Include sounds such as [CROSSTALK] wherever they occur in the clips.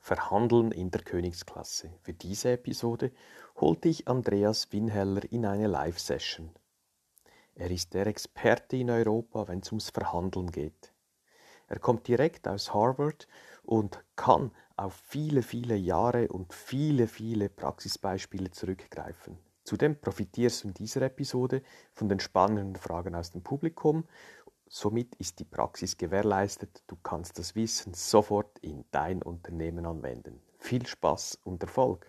Verhandeln in der Königsklasse. Für diese Episode holte ich Andreas Winheller in eine Live-Session. Er ist der Experte in Europa, wenn es ums Verhandeln geht. Er kommt direkt aus Harvard und kann auf viele, viele Jahre und viele, viele Praxisbeispiele zurückgreifen. Zudem profitierst du in dieser Episode von den spannenden Fragen aus dem Publikum Somit ist die Praxis gewährleistet, du kannst das Wissen sofort in dein Unternehmen anwenden. Viel Spaß und Erfolg!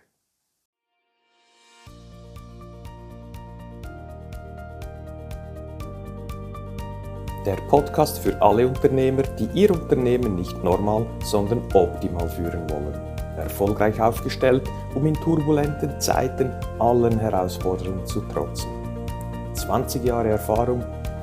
Der Podcast für alle Unternehmer, die ihr Unternehmen nicht normal, sondern optimal führen wollen. Erfolgreich aufgestellt, um in turbulenten Zeiten allen Herausforderungen zu trotzen. 20 Jahre Erfahrung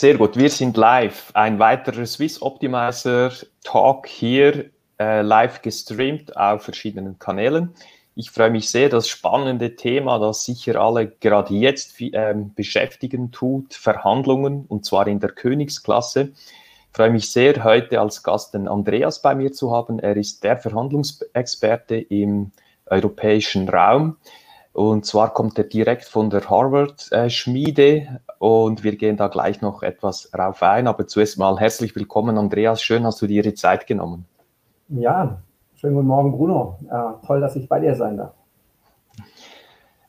Sehr gut, wir sind live. Ein weiterer Swiss Optimizer Talk hier, äh, live gestreamt auf verschiedenen Kanälen. Ich freue mich sehr, das spannende Thema, das sicher alle gerade jetzt äh, beschäftigen tut, Verhandlungen und zwar in der Königsklasse. Ich freue mich sehr, heute als Gast den Andreas bei mir zu haben. Er ist der Verhandlungsexperte im europäischen Raum. Und zwar kommt er direkt von der Harvard-Schmiede und wir gehen da gleich noch etwas rauf ein. Aber zuerst mal herzlich willkommen, Andreas. Schön, hast du dir die Zeit genommen. Ja, schönen guten Morgen, Bruno. Ja, toll, dass ich bei dir sein darf.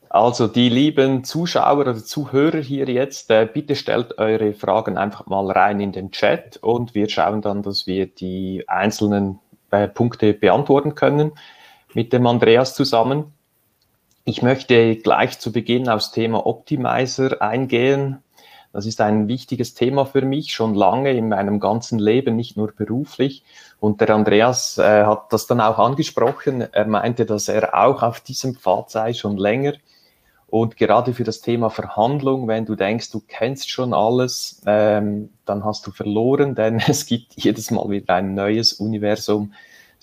Also die lieben Zuschauer oder Zuhörer hier jetzt, äh, bitte stellt eure Fragen einfach mal rein in den Chat und wir schauen dann, dass wir die einzelnen äh, Punkte beantworten können mit dem Andreas zusammen. Ich möchte gleich zu Beginn aufs Thema Optimizer eingehen. Das ist ein wichtiges Thema für mich, schon lange in meinem ganzen Leben, nicht nur beruflich. Und der Andreas äh, hat das dann auch angesprochen. Er meinte, dass er auch auf diesem Pfad sei, schon länger. Und gerade für das Thema Verhandlung, wenn du denkst, du kennst schon alles, ähm, dann hast du verloren, [LAUGHS] denn es gibt jedes Mal wieder ein neues Universum,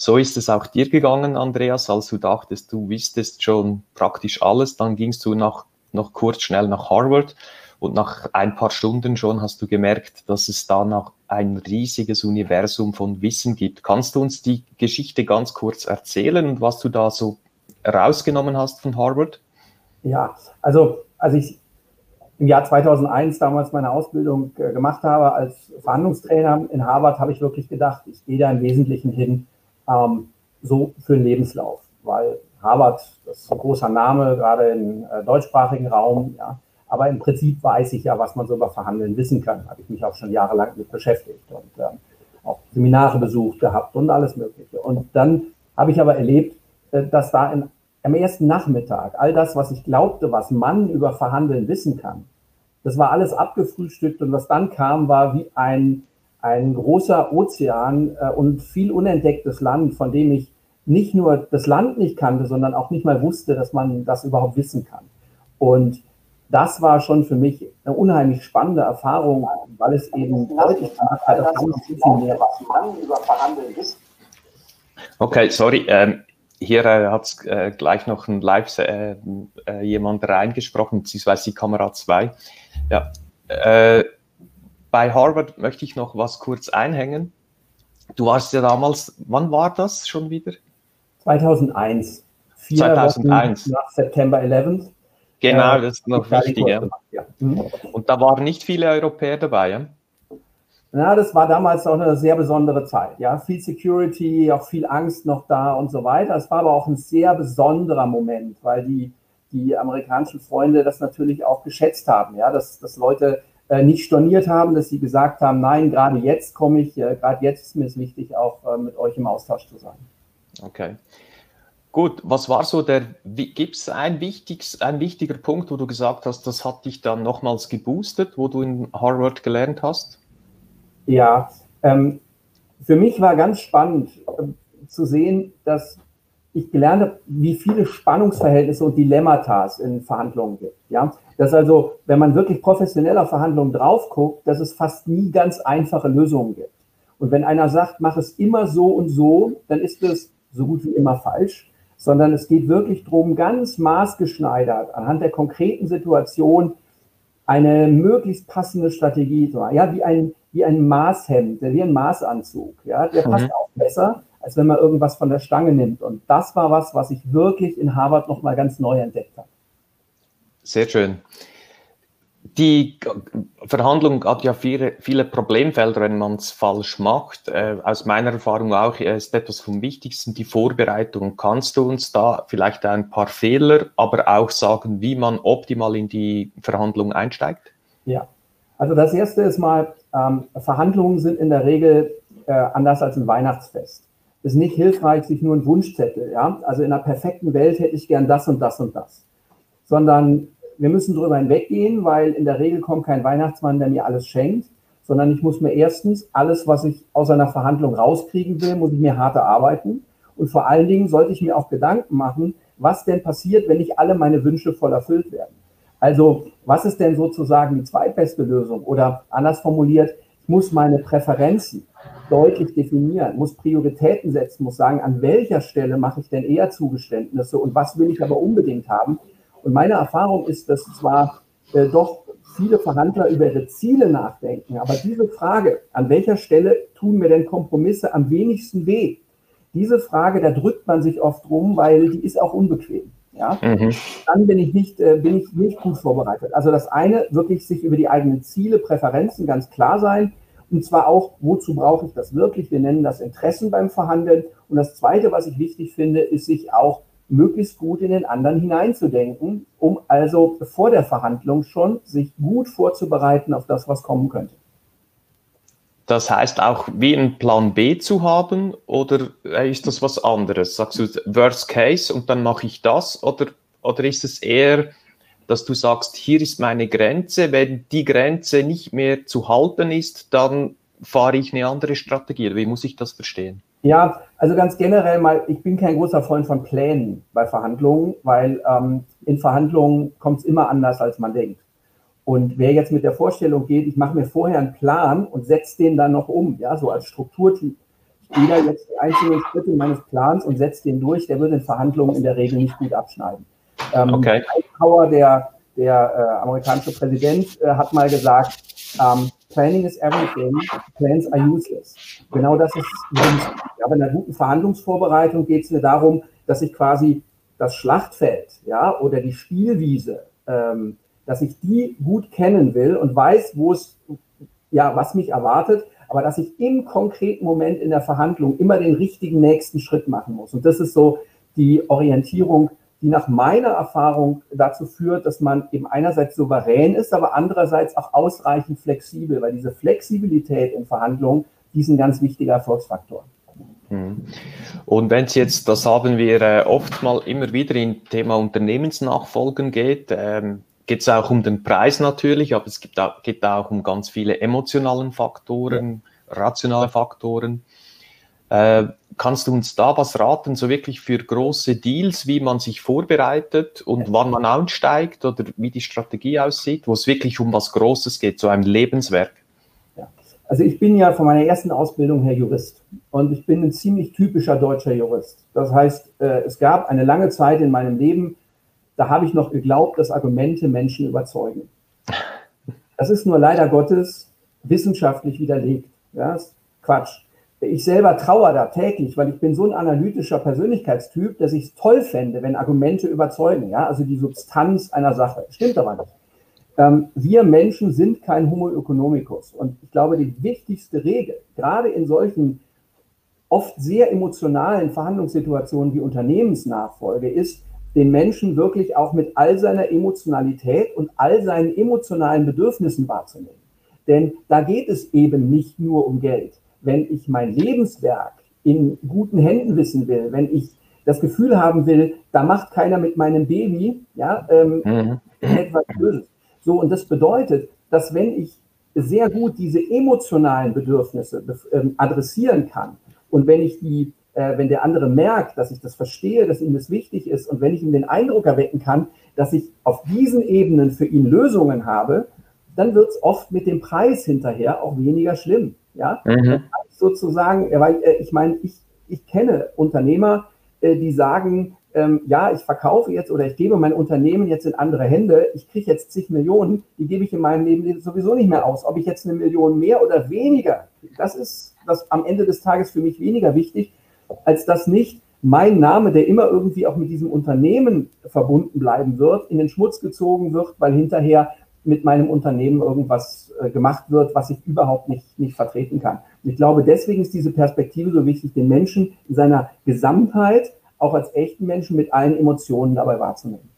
so ist es auch dir gegangen, Andreas, als du dachtest, du wüsstest schon praktisch alles. Dann gingst du nach, noch kurz schnell nach Harvard und nach ein paar Stunden schon hast du gemerkt, dass es da noch ein riesiges Universum von Wissen gibt. Kannst du uns die Geschichte ganz kurz erzählen und was du da so rausgenommen hast von Harvard? Ja, also als ich im Jahr 2001 damals meine Ausbildung äh, gemacht habe als Verhandlungstrainer in Harvard, habe ich wirklich gedacht, ich gehe da im Wesentlichen hin, ähm, so für den Lebenslauf, weil Harvard, das ist ein großer Name, gerade im äh, deutschsprachigen Raum, ja. Aber im Prinzip weiß ich ja, was man so über Verhandeln wissen kann. Habe ich mich auch schon jahrelang mit beschäftigt und ähm, auch Seminare besucht gehabt und alles Mögliche. Und dann habe ich aber erlebt, äh, dass da in, am ersten Nachmittag all das, was ich glaubte, was man über Verhandeln wissen kann, das war alles abgefrühstückt und was dann kam, war wie ein ein großer Ozean äh, und viel unentdecktes Land, von dem ich nicht nur das Land nicht kannte, sondern auch nicht mal wusste, dass man das überhaupt wissen kann. Und das war schon für mich eine unheimlich spannende Erfahrung, weil es eben deutlich gemacht hat, dass man viel mehr was man über Verhandeln wissen. Okay, sorry. Ähm, hier äh, hat äh, gleich noch ein Live äh, äh, jemand reingesprochen, beziehungsweise die Kamera 2. Ja, äh, bei Harvard möchte ich noch was kurz einhängen. Du warst ja damals, wann war das schon wieder? 2001. Vier 2001. Wochen nach September 11. Genau, äh, das ist noch wichtig. Ja. Mhm. Und da waren nicht viele Europäer dabei, ja? Na, das war damals auch eine sehr besondere Zeit. Ja, viel Security, auch viel Angst noch da und so weiter. Es war aber auch ein sehr besonderer Moment, weil die, die amerikanischen Freunde das natürlich auch geschätzt haben. Ja, dass, dass Leute nicht storniert haben, dass sie gesagt haben, nein, gerade jetzt komme ich, äh, gerade jetzt ist mir es wichtig, auch äh, mit euch im Austausch zu sein. Okay. Gut, was war so der, gibt es ein, ein wichtiger Punkt, wo du gesagt hast, das hat dich dann nochmals geboostet, wo du in Harvard gelernt hast? Ja, ähm, für mich war ganz spannend äh, zu sehen, dass ich gelernt habe, wie viele Spannungsverhältnisse und Dilemmata es in Verhandlungen gibt. Ja, dass also, wenn man wirklich professionell auf Verhandlungen drauf guckt, dass es fast nie ganz einfache Lösungen gibt. Und wenn einer sagt, mach es immer so und so, dann ist es so gut wie immer falsch, sondern es geht wirklich darum, ganz maßgeschneidert anhand der konkreten Situation eine möglichst passende Strategie zu machen. Ja, wie ein, wie ein Maßhemd, wie ein Maßanzug. Ja, der passt mhm. auch besser, als wenn man irgendwas von der Stange nimmt. Und das war was, was ich wirklich in Harvard nochmal ganz neu entdeckt habe. Sehr schön. Die Verhandlung hat ja viele, viele Problemfelder, wenn man es falsch macht. Äh, aus meiner Erfahrung auch ist etwas vom Wichtigsten die Vorbereitung. Kannst du uns da vielleicht ein paar Fehler, aber auch sagen, wie man optimal in die Verhandlung einsteigt? Ja, also das erste ist mal, ähm, Verhandlungen sind in der Regel äh, anders als ein Weihnachtsfest. Es ist nicht hilfreich, sich nur einen Wunschzettel, ja. Also in einer perfekten Welt hätte ich gern das und das und das. Sondern wir müssen darüber hinweggehen, weil in der Regel kommt kein Weihnachtsmann, der mir alles schenkt, sondern ich muss mir erstens alles, was ich aus einer Verhandlung rauskriegen will, muss ich mir hart erarbeiten. Und vor allen Dingen sollte ich mir auch Gedanken machen, was denn passiert, wenn nicht alle meine Wünsche voll erfüllt werden. Also, was ist denn sozusagen die zweitbeste Lösung? Oder anders formuliert, ich muss meine Präferenzen deutlich definieren, muss Prioritäten setzen, muss sagen, an welcher Stelle mache ich denn eher Zugeständnisse und was will ich aber unbedingt haben, und meine Erfahrung ist, dass zwar äh, doch viele Verhandler über ihre Ziele nachdenken, aber diese Frage, an welcher Stelle tun mir denn Kompromisse am wenigsten weh? Diese Frage, da drückt man sich oft rum, weil die ist auch unbequem. Ja? Mhm. Dann bin ich, nicht, äh, bin ich nicht gut vorbereitet. Also das eine, wirklich sich über die eigenen Ziele, Präferenzen ganz klar sein. Und zwar auch, wozu brauche ich das wirklich? Wir nennen das Interessen beim Verhandeln. Und das Zweite, was ich wichtig finde, ist sich auch möglichst gut in den anderen hineinzudenken, um also vor der Verhandlung schon sich gut vorzubereiten auf das, was kommen könnte. Das heißt auch, wie einen Plan B zu haben oder ist das was anderes? Sagst du Worst Case und dann mache ich das oder, oder ist es eher, dass du sagst, hier ist meine Grenze, wenn die Grenze nicht mehr zu halten ist, dann fahre ich eine andere Strategie. Wie muss ich das verstehen? Ja, also ganz generell mal, ich bin kein großer Freund von Plänen bei Verhandlungen, weil ähm, in Verhandlungen kommt es immer anders, als man denkt. Und wer jetzt mit der Vorstellung geht, ich mache mir vorher einen Plan und setze den dann noch um, ja, so als Strukturtyp. Ich gehe da jetzt die einzelnen Schritte meines Plans und setze den durch, der würde in Verhandlungen in der Regel nicht gut abschneiden. Ähm, okay. Eisenhower, der, der äh, amerikanische Präsident, äh, hat mal gesagt, ähm, Planning is everything, plans are useless. Genau das ist, ja, bei einer guten Verhandlungsvorbereitung geht es mir darum, dass ich quasi das Schlachtfeld, ja, oder die Spielwiese, ähm, dass ich die gut kennen will und weiß, wo es, ja, was mich erwartet, aber dass ich im konkreten Moment in der Verhandlung immer den richtigen nächsten Schritt machen muss. Und das ist so die Orientierung, die nach meiner Erfahrung dazu führt, dass man eben einerseits souverän ist, aber andererseits auch ausreichend flexibel, weil diese Flexibilität in Verhandlungen, die ist ein ganz wichtiger Erfolgsfaktor. Mhm. Und wenn es jetzt, das haben wir äh, oft mal immer wieder im Thema Unternehmensnachfolgen geht, ähm, geht es auch um den Preis natürlich, aber es gibt auch, geht auch um ganz viele emotionalen Faktoren, rationale Faktoren. Äh, kannst du uns da was raten, so wirklich für große Deals, wie man sich vorbereitet und wann man einsteigt oder wie die Strategie aussieht, wo es wirklich um was Großes geht, so ein Lebenswerk? Ja. Also ich bin ja von meiner ersten Ausbildung her Jurist und ich bin ein ziemlich typischer deutscher Jurist. Das heißt, äh, es gab eine lange Zeit in meinem Leben, da habe ich noch geglaubt, dass Argumente Menschen überzeugen. [LAUGHS] Das ist nur leider Gottes wissenschaftlich widerlegt. Ja, ist Quatsch ich selber trauere da täglich, weil ich bin so ein analytischer Persönlichkeitstyp, dass ich es toll fände, wenn Argumente überzeugen, ja, also die Substanz einer Sache. Stimmt aber nicht. Ähm, wir Menschen sind kein Homo economicus. Und ich glaube, die wichtigste Regel, gerade in solchen oft sehr emotionalen Verhandlungssituationen wie Unternehmensnachfolge, ist, den Menschen wirklich auch mit all seiner Emotionalität und all seinen emotionalen Bedürfnissen wahrzunehmen. Denn da geht es eben nicht nur um Geld wenn ich mein Lebenswerk in guten Händen wissen will, wenn ich das Gefühl haben will, da macht keiner mit meinem Baby, ja, ähm, mhm. etwas Böses. So, und das bedeutet, dass wenn ich sehr gut diese emotionalen Bedürfnisse ähm, adressieren kann und wenn ich die, äh, wenn der andere merkt, dass ich das verstehe, dass ihm das wichtig ist und wenn ich ihm den Eindruck erwecken kann, dass ich auf diesen Ebenen für ihn Lösungen habe, dann wird es oft mit dem Preis hinterher auch weniger schlimm. Ja, mhm. sozusagen, weil äh, ich meine, ich, ich kenne Unternehmer, äh, die sagen, ähm, ja, ich verkaufe jetzt oder ich gebe mein Unternehmen jetzt in andere Hände, ich kriege jetzt zig Millionen, die gebe ich in meinem Leben sowieso nicht mehr aus. Ob ich jetzt eine Million mehr oder weniger, das ist das am Ende des Tages für mich weniger wichtig, als dass nicht mein Name, der immer irgendwie auch mit diesem Unternehmen verbunden bleiben wird, in den Schmutz gezogen wird, weil hinterher mit meinem Unternehmen irgendwas äh, gemacht wird, was ich überhaupt nicht, nicht vertreten kann. Und ich glaube, deswegen ist diese Perspektive so wichtig, den Menschen in seiner Gesamtheit auch als echten Menschen mit allen Emotionen dabei wahrzunehmen.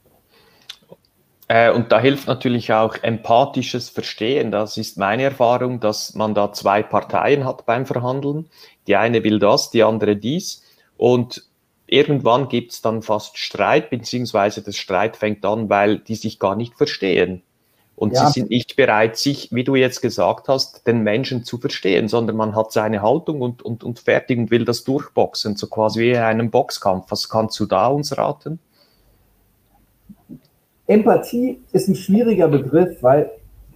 Äh, und da hilft natürlich auch empathisches Verstehen. Das ist meine Erfahrung, dass man da zwei Parteien hat beim Verhandeln. Die eine will das, die andere dies. Und irgendwann gibt es dann fast Streit, beziehungsweise das Streit fängt an, weil die sich gar nicht verstehen. Und ja. sie sind nicht bereit, sich, wie du jetzt gesagt hast, den Menschen zu verstehen, sondern man hat seine Haltung und, und, und fertig und will das durchboxen, so quasi wie in einem Boxkampf. Was kannst du da uns raten? Empathie ist ein schwieriger Begriff, weil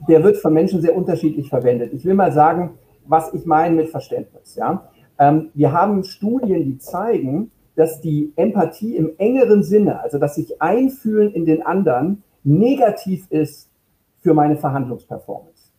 der wird von Menschen sehr unterschiedlich verwendet. Ich will mal sagen, was ich meine mit Verständnis. Ja? Ähm, wir haben Studien, die zeigen, dass die Empathie im engeren Sinne, also dass sich einfühlen in den anderen, negativ ist für meine Verhandlungsperformance.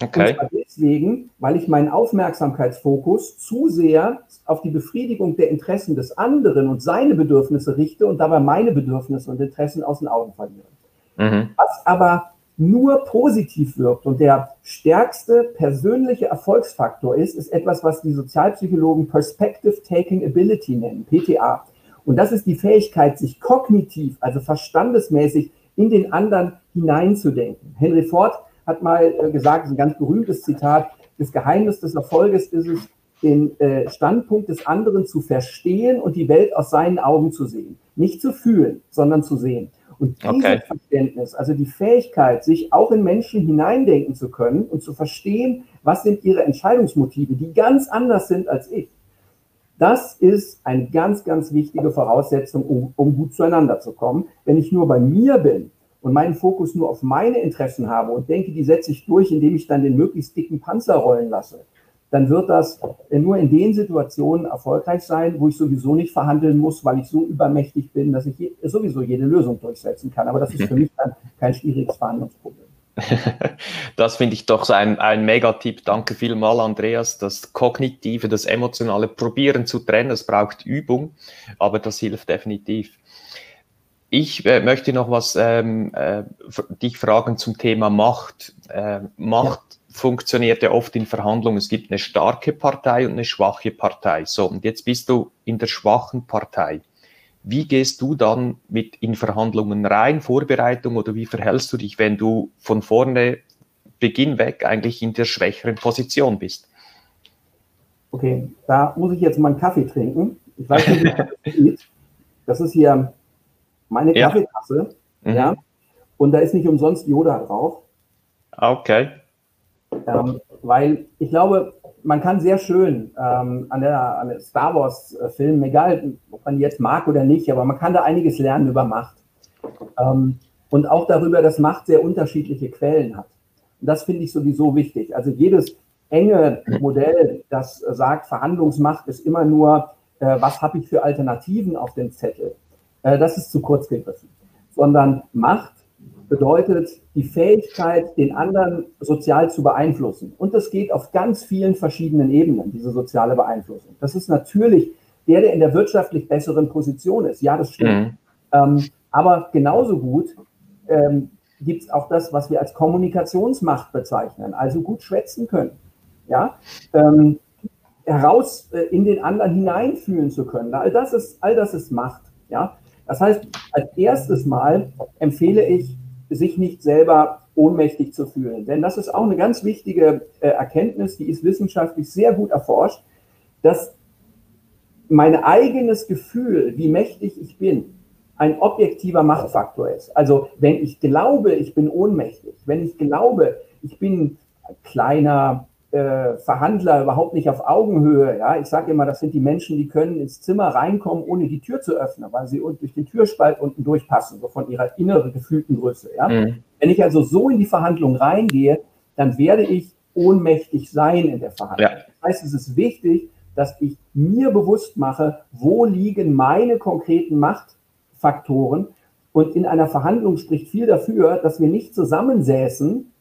Okay. Und zwar deswegen, weil ich meinen Aufmerksamkeitsfokus zu sehr auf die Befriedigung der Interessen des anderen und seine Bedürfnisse richte und dabei meine Bedürfnisse und Interessen aus den Augen verliere. Mhm. Was aber nur positiv wirkt und der stärkste persönliche Erfolgsfaktor ist, ist etwas, was die Sozialpsychologen Perspective Taking Ability nennen, PTA. Und das ist die Fähigkeit, sich kognitiv, also verstandesmäßig in den anderen hineinzudenken. Henry Ford hat mal äh, gesagt, ein ganz berühmtes Zitat, das Geheimnis des Erfolges ist es, den äh, Standpunkt des anderen zu verstehen und die Welt aus seinen Augen zu sehen. Nicht zu fühlen, sondern zu sehen. Und dieses okay. Verständnis, also die Fähigkeit, sich auch in Menschen hineindenken zu können und zu verstehen, was sind ihre Entscheidungsmotive, die ganz anders sind als ich, das ist eine ganz, ganz wichtige Voraussetzung, um, um gut zueinander zu kommen. Wenn ich nur bei mir bin und meinen Fokus nur auf meine Interessen habe und denke, die setze ich durch, indem ich dann den möglichst dicken Panzer rollen lasse, dann wird das nur in den Situationen erfolgreich sein, wo ich sowieso nicht verhandeln muss, weil ich so übermächtig bin, dass ich sowieso jede Lösung durchsetzen kann. Aber das ist für mich dann kein schwieriges Verhandlungsproblem. [LAUGHS] Das finde ich doch so ein, ein Megatipp. Danke vielmal, Andreas. Das Kognitive, das Emotionale probieren zu trennen, das braucht Übung, aber das hilft definitiv. Ich äh, möchte noch was ähm, äh, dich fragen zum Thema Macht. Äh, Macht ja. funktioniert ja oft in Verhandlungen. Es gibt eine starke Partei und eine schwache Partei. So, und jetzt bist du in der schwachen Partei. Wie gehst du dann mit in Verhandlungen rein, Vorbereitung oder wie verhältst du dich, wenn du von vorne Beginn weg eigentlich in der schwächeren Position bist? Okay, da muss ich jetzt mal einen Kaffee trinken. Ich weiß nicht, wie das [LAUGHS] geht. Das ist hier meine Kaffeetasse. Ja. Mhm. ja. Und da ist nicht umsonst Yoda drauf. Okay. Ähm, weil ich glaube, man kann sehr schön ähm, an, der, an der Star Wars-Filmen, egal ob man jetzt mag oder nicht, aber man kann da einiges lernen über Macht. Ähm, und auch darüber, dass Macht sehr unterschiedliche Quellen hat. Und das finde ich sowieso wichtig. Also jedes enge Modell, das sagt, Verhandlungsmacht ist immer nur, äh, was habe ich für Alternativen auf dem Zettel, äh, das ist zu kurz gegriffen. Sondern Macht bedeutet die Fähigkeit, den anderen sozial zu beeinflussen. Und das geht auf ganz vielen verschiedenen Ebenen, diese soziale Beeinflussung. Das ist natürlich der, der in der wirtschaftlich besseren Position ist. Ja, das stimmt. Mhm. Ähm, aber genauso gut ähm, gibt es auch das, was wir als Kommunikationsmacht bezeichnen, also gut schwätzen können. Ja, ähm, heraus äh, in den anderen hineinfühlen zu können. All das ist, all das ist Macht. Ja, das heißt, als erstes Mal empfehle ich, sich nicht selber ohnmächtig zu fühlen. Denn das ist auch eine ganz wichtige äh, Erkenntnis, die ist wissenschaftlich sehr gut erforscht, dass mein eigenes Gefühl, wie mächtig ich bin, ein objektiver Machtfaktor ist. Also wenn ich glaube, ich bin ohnmächtig, wenn ich glaube, ich bin kleiner äh, Verhandler überhaupt nicht auf Augenhöhe. Ja, ich sage immer, das sind die Menschen, die können ins Zimmer reinkommen, ohne die Tür zu öffnen, weil sie durch den Türspalt unten durchpassen, so von ihrer inneren gefühlten Größe. Ja? Mhm. Wenn ich also so in die Verhandlung reingehe, dann werde ich ohnmächtig sein in der Verhandlung. Ja. Das heißt, es ist wichtig, dass ich mir bewusst mache, wo liegen meine konkreten Machtfaktoren. Und in einer Verhandlung spricht viel dafür, dass wir nicht zusammensäßen,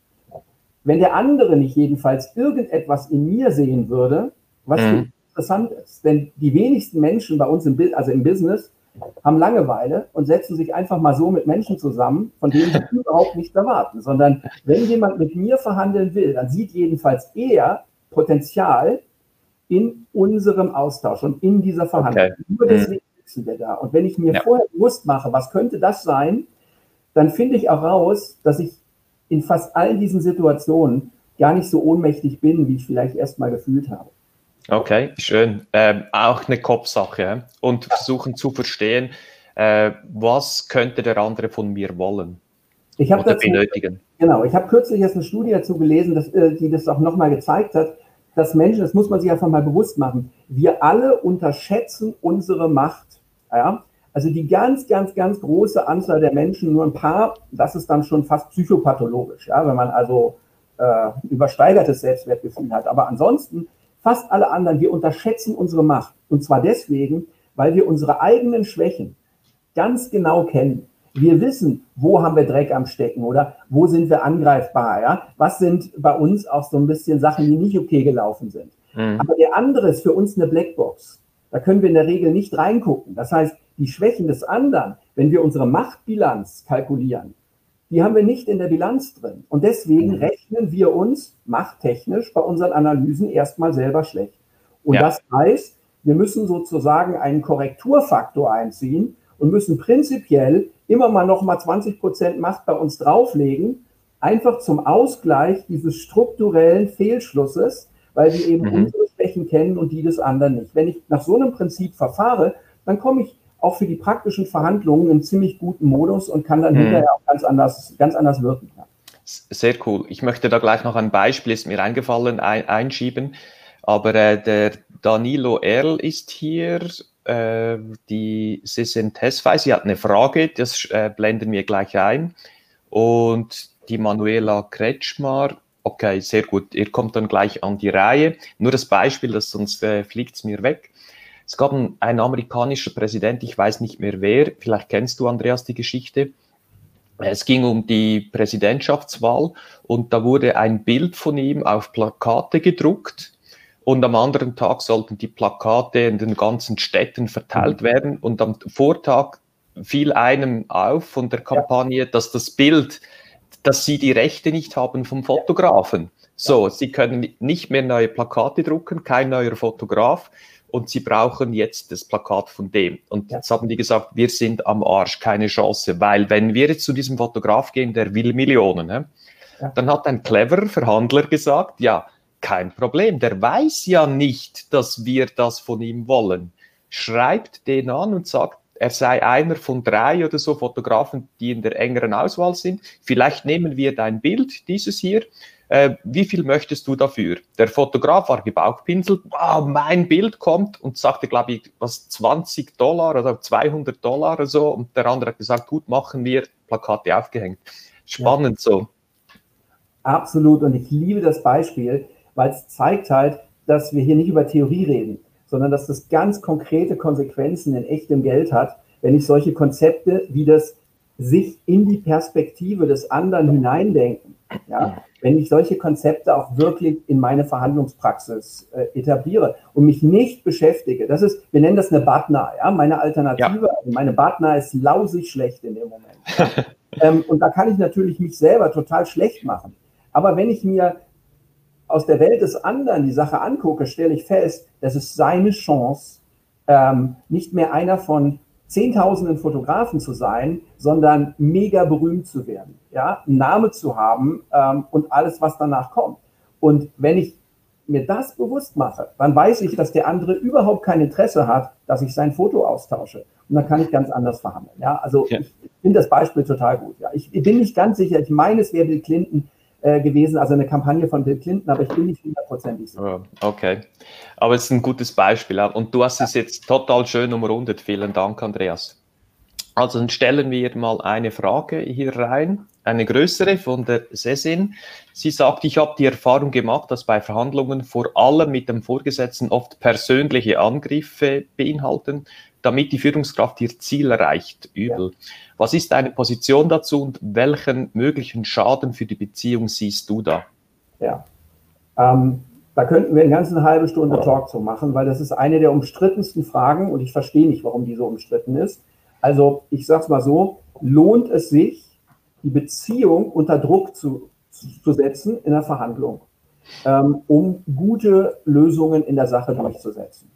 wenn der andere nicht jedenfalls irgendetwas in mir sehen würde, was mhm. interessant ist. Denn die wenigsten Menschen bei uns im, also im Business haben Langeweile und setzen sich einfach mal so mit Menschen zusammen, von denen sie [LAUGHS] überhaupt nichts erwarten, sondern wenn jemand mit mir verhandeln will, dann sieht jedenfalls er Potenzial in unserem Austausch und in dieser Verhandlung. Okay. Nur deswegen mhm. sitzen wir da. Und wenn ich mir ja. vorher bewusst mache, was könnte das sein, dann finde ich auch raus, dass ich in fast all diesen Situationen gar nicht so ohnmächtig bin, wie ich vielleicht erst mal gefühlt habe. Okay, schön. Ähm, auch eine Kopfsache und versuchen zu verstehen, äh, was könnte der andere von mir wollen ich oder dazu, benötigen. Genau, ich habe kürzlich erst eine Studie dazu gelesen, dass, äh, die das auch nochmal gezeigt hat, dass Menschen, das muss man sich einfach mal bewusst machen, wir alle unterschätzen unsere Macht. Ja? Also die ganz, ganz, ganz große Anzahl der Menschen, nur ein paar, das ist dann schon fast psychopathologisch, ja? wenn man also äh, übersteigertes Selbstwertgefühl hat. Aber ansonsten fast alle anderen, wir unterschätzen unsere Macht. Und zwar deswegen, weil wir unsere eigenen Schwächen ganz genau kennen. Wir wissen, wo haben wir Dreck am Stecken oder wo sind wir angreifbar, ja? Was sind bei uns auch so ein bisschen Sachen, die nicht okay gelaufen sind. Mhm. Aber der andere ist für uns eine Blackbox. Da können wir in der Regel nicht reingucken. Das heißt, die Schwächen des anderen, wenn wir unsere Machtbilanz kalkulieren, die haben wir nicht in der Bilanz drin. Und deswegen mhm. rechnen wir uns machttechnisch bei unseren Analysen erstmal selber schlecht. Und ja. das heißt, wir müssen sozusagen einen Korrekturfaktor einziehen und müssen prinzipiell immer mal noch mal 20 Prozent Macht bei uns drauflegen, einfach zum Ausgleich dieses strukturellen Fehlschlusses, weil wir eben mhm. unsere Schwächen kennen und die des anderen nicht. Wenn ich nach so einem Prinzip verfahre, dann komme ich auch für die praktischen Verhandlungen einen ziemlich guten Modus und kann dann hm. hinterher auch ganz anders, ganz anders wirken. Sehr cool. Ich möchte da gleich noch ein Beispiel, ist mir eingefallen, ein, einschieben. Aber äh, der Danilo Erl ist hier, äh, die Sissin Tesfai, sie hat eine Frage, das äh, blenden wir gleich ein. Und die Manuela Kretschmar, okay, sehr gut, ihr kommt dann gleich an die Reihe. Nur das Beispiel, das sonst äh, fliegt es mir weg. Es gab einen, einen amerikanischen Präsident, ich weiß nicht mehr wer, vielleicht kennst du, Andreas, die Geschichte. Es ging um die Präsidentschaftswahl und da wurde ein Bild von ihm auf Plakate gedruckt und am anderen Tag sollten die Plakate in den ganzen Städten verteilt mhm. werden und am Vortag fiel einem auf von der Kampagne, dass das Bild, dass sie die Rechte nicht haben vom Fotografen. So, sie können nicht mehr neue Plakate drucken, kein neuer Fotograf und sie brauchen jetzt das Plakat von dem. Und ja. jetzt haben die gesagt, wir sind am Arsch, keine Chance, weil wenn wir jetzt zu diesem Fotograf gehen, der will Millionen, ne? ja. dann hat ein cleverer Verhandler gesagt, ja, kein Problem, der weiß ja nicht, dass wir das von ihm wollen. Schreibt den an und sagt, er sei einer von drei oder so Fotografen, die in der engeren Auswahl sind. Vielleicht nehmen wir dein Bild, dieses hier, äh, wie viel möchtest du dafür? Der Fotograf war gebauchpinselt, wow, mein Bild kommt und sagte, glaube ich, was 20 Dollar oder 200 Dollar oder so. Und der andere hat gesagt, gut, machen wir, Plakate aufgehängt. Spannend ja. so. Absolut. Und ich liebe das Beispiel, weil es zeigt halt, dass wir hier nicht über Theorie reden, sondern dass das ganz konkrete Konsequenzen in echtem Geld hat, wenn ich solche Konzepte wie das sich in die Perspektive des anderen hineindenken, ja, wenn ich solche Konzepte auch wirklich in meine Verhandlungspraxis äh, etabliere und mich nicht beschäftige, das ist, wir nennen das eine Batna, ja, meine Alternative, ja. also meine Batna ist lausig schlecht in dem Moment. [LAUGHS] ähm, und da kann ich natürlich mich selber total schlecht machen. Aber wenn ich mir aus der Welt des anderen die Sache angucke, stelle ich fest, das ist seine Chance, ähm, nicht mehr einer von Zehntausenden Fotografen zu sein, sondern mega berühmt zu werden, ja, einen Namen zu haben ähm, und alles, was danach kommt. Und wenn ich mir das bewusst mache, dann weiß ich, dass der andere überhaupt kein Interesse hat, dass ich sein Foto austausche. Und dann kann ich ganz anders verhandeln. Ja, also ja. ich finde das Beispiel total gut. Ja, ich, ich bin nicht ganz sicher. Ich meine, es wäre Bill Clinton, äh, gewesen, also eine Kampagne von Bill Clinton, aber ich bin nicht hundertprozentig sicher. Okay, aber es ist ein gutes Beispiel und du hast ja. es jetzt total schön umrundet. Vielen Dank, Andreas. Also dann stellen wir mal eine Frage hier rein, eine größere von der Sesin. Sie sagt, ich habe die Erfahrung gemacht, dass bei Verhandlungen vor allem mit dem Vorgesetzten oft persönliche Angriffe beinhalten, damit die Führungskraft ihr Ziel erreicht. Übel. Ja. Was ist deine Position dazu und welchen möglichen Schaden für die Beziehung siehst du da? Ja, ähm, da könnten wir eine ganze halbe Stunde Talk zu machen, weil das ist eine der umstrittensten Fragen und ich verstehe nicht, warum die so umstritten ist. Also ich sage es mal so, lohnt es sich, die Beziehung unter Druck zu, zu setzen in der Verhandlung, ähm, um gute Lösungen in der Sache durchzusetzen.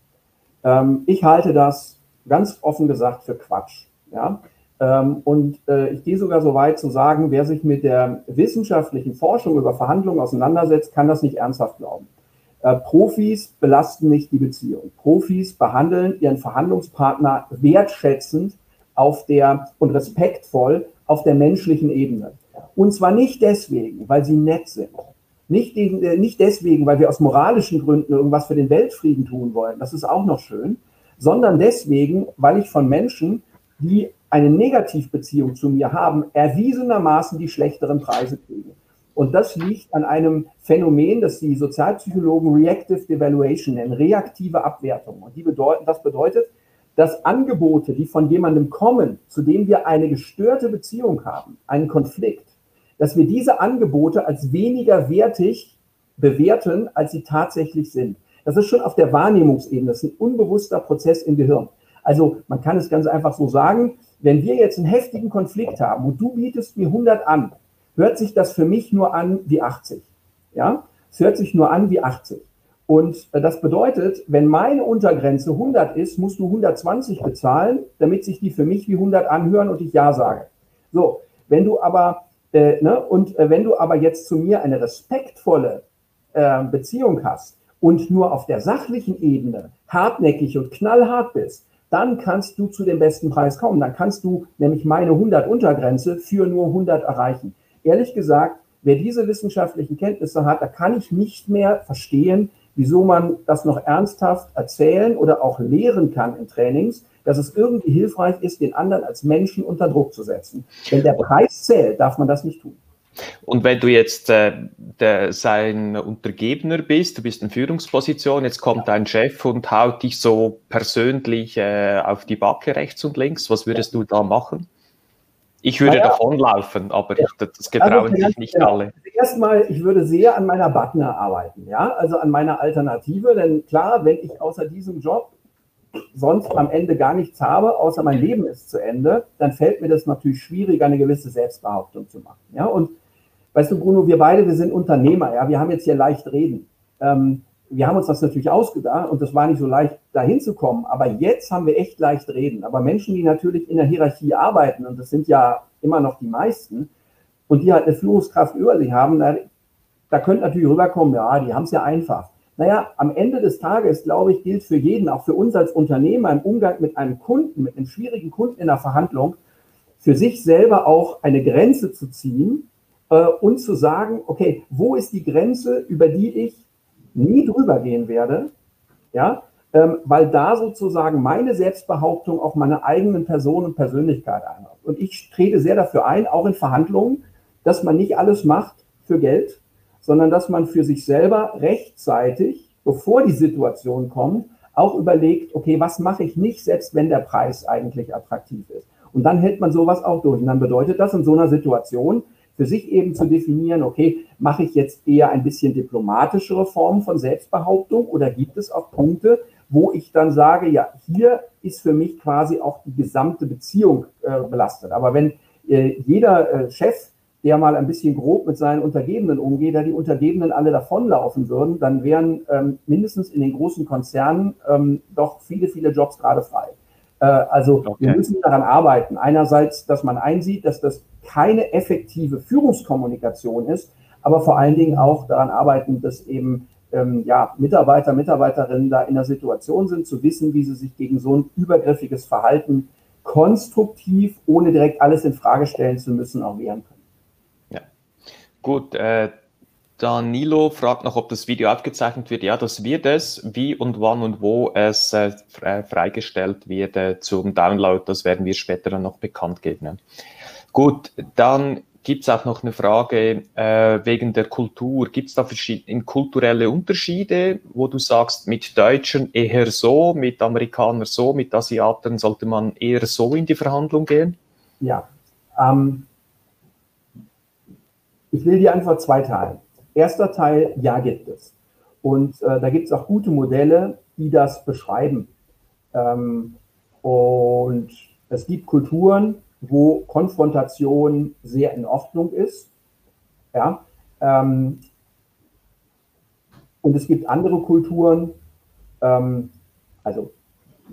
Ähm, ich halte das ganz offen gesagt für Quatsch. Ja? Ähm, und äh, ich gehe sogar so weit zu sagen, wer sich mit der wissenschaftlichen Forschung über Verhandlungen auseinandersetzt, kann das nicht ernsthaft glauben. Äh, Profis belasten nicht die Beziehung. Profis behandeln ihren Verhandlungspartner wertschätzend auf der und respektvoll auf der menschlichen Ebene. Und zwar nicht deswegen, weil sie nett sind. Nicht, äh, nicht deswegen, weil wir aus moralischen Gründen irgendwas für den Weltfrieden tun wollen. Das ist auch noch schön. Sondern deswegen, weil ich von Menschen, die eine Negativbeziehung zu mir haben, erwiesenermaßen die schlechteren Preise kriege. Und das liegt an einem Phänomen, das die Sozialpsychologen Reactive Devaluation nennen, reaktive Abwertung. Und die bedeuten, das bedeutet, dass Angebote, die von jemandem kommen, zu dem wir eine gestörte Beziehung haben, einen Konflikt, dass wir diese Angebote als weniger wertig bewerten, als sie tatsächlich sind. Das ist schon auf der Wahrnehmungsebene, das ist ein unbewusster Prozess im Gehirn. Also man kann es ganz einfach so sagen, wenn wir jetzt einen heftigen Konflikt haben und du bietest mir 100 an, hört sich das für mich nur an wie 80. Ja, es hört sich nur an wie 80. Und äh, das bedeutet, wenn meine Untergrenze 100 ist, musst du 120 bezahlen, damit sich die für mich wie 100 anhören und ich Ja sage. So, wenn du aber, äh, ne, und äh, wenn du aber jetzt zu mir eine respektvolle äh, Beziehung hast und nur auf der sachlichen Ebene hartnäckig und knallhart bist, dann kannst du zu dem besten Preis kommen. Dann kannst du nämlich meine 100 Untergrenze für nur 100 erreichen. Ehrlich gesagt, wer diese wissenschaftlichen Kenntnisse hat, da kann ich nicht mehr verstehen, wieso man das noch ernsthaft erzählen oder auch lehren kann in Trainings, dass es irgendwie hilfreich ist, den anderen als Menschen unter Druck zu setzen. Wenn der Preis zählt, darf man das nicht tun. Und wenn du jetzt äh, der, sein Untergebener bist, du bist in Führungsposition, jetzt kommt ja. dein Chef und haut dich so persönlich äh, auf die Backe rechts und links, was würdest ja. du da machen? Ich würde ja. davonlaufen, aber ja. das getrauen also, sich nicht alle. Erstmal, ich würde sehr an meiner Butner arbeiten, ja, also an meiner Alternative, denn klar, wenn ich außer diesem Job sonst am Ende gar nichts habe, außer mein Leben ist zu Ende, dann fällt mir das natürlich schwierig, eine gewisse Selbstbehauptung zu machen, ja, und weißt du, Bruno, wir beide, wir sind Unternehmer, ja, wir haben jetzt hier leicht reden. Ähm, wir haben uns das natürlich ausgedacht und das war nicht so leicht, dahin zu kommen. Aber jetzt haben wir echt leicht reden. Aber Menschen, die natürlich in der Hierarchie arbeiten, und das sind ja immer noch die meisten, und die halt eine Führungskraft über sich haben, da, da könnte natürlich rüberkommen, ja, die haben es ja einfach. Naja, am Ende des Tages, glaube ich, gilt für jeden, auch für uns als Unternehmer im Umgang mit einem Kunden, mit einem schwierigen Kunden in der Verhandlung, für sich selber auch eine Grenze zu ziehen äh, und zu sagen, okay, wo ist die Grenze, über die ich nie drüber gehen werde, ja, ähm, weil da sozusagen meine Selbstbehauptung auch meine eigenen Person und Persönlichkeit einhat. Und ich trete sehr dafür ein, auch in Verhandlungen, dass man nicht alles macht für Geld, sondern dass man für sich selber rechtzeitig, bevor die Situation kommt, auch überlegt, okay, was mache ich nicht, selbst wenn der Preis eigentlich attraktiv ist. Und dann hält man sowas auch durch. Und dann bedeutet das in so einer Situation, für sich eben zu definieren, okay, mache ich jetzt eher ein bisschen diplomatischere Formen von Selbstbehauptung oder gibt es auch Punkte, wo ich dann sage, ja, hier ist für mich quasi auch die gesamte Beziehung äh, belastet. Aber wenn äh, jeder äh, Chef, der mal ein bisschen grob mit seinen Untergebenen umgeht, da die Untergebenen alle davonlaufen würden, dann wären ähm, mindestens in den großen Konzernen ähm, doch viele, viele Jobs gerade frei. Äh, also okay. wir müssen daran arbeiten. Einerseits, dass man einsieht, dass das keine effektive Führungskommunikation ist, aber vor allen Dingen auch daran arbeiten, dass eben ähm, ja, Mitarbeiter, Mitarbeiterinnen da in der Situation sind, zu wissen, wie sie sich gegen so ein übergriffiges Verhalten konstruktiv, ohne direkt alles in Frage stellen zu müssen, auch wehren können. Gut, äh, Danilo fragt noch, ob das Video aufgezeichnet wird. Ja, das wird es. Wie und wann und wo es äh, freigestellt wird äh, zum Download, das werden wir später dann noch bekannt geben. Gut, dann gibt es auch noch eine Frage äh, wegen der Kultur. Gibt es da verschiedene kulturelle Unterschiede, wo du sagst, mit Deutschen eher so, mit Amerikanern so, mit Asiaten sollte man eher so in die Verhandlung gehen? Ja, ähm, ich will die Antwort zweiteilen. Erster Teil, ja gibt es. Und äh, da gibt es auch gute Modelle, die das beschreiben. Ähm, und es gibt Kulturen, wo Konfrontation sehr in Ordnung ist. Ja, ähm, und es gibt andere Kulturen, ähm, also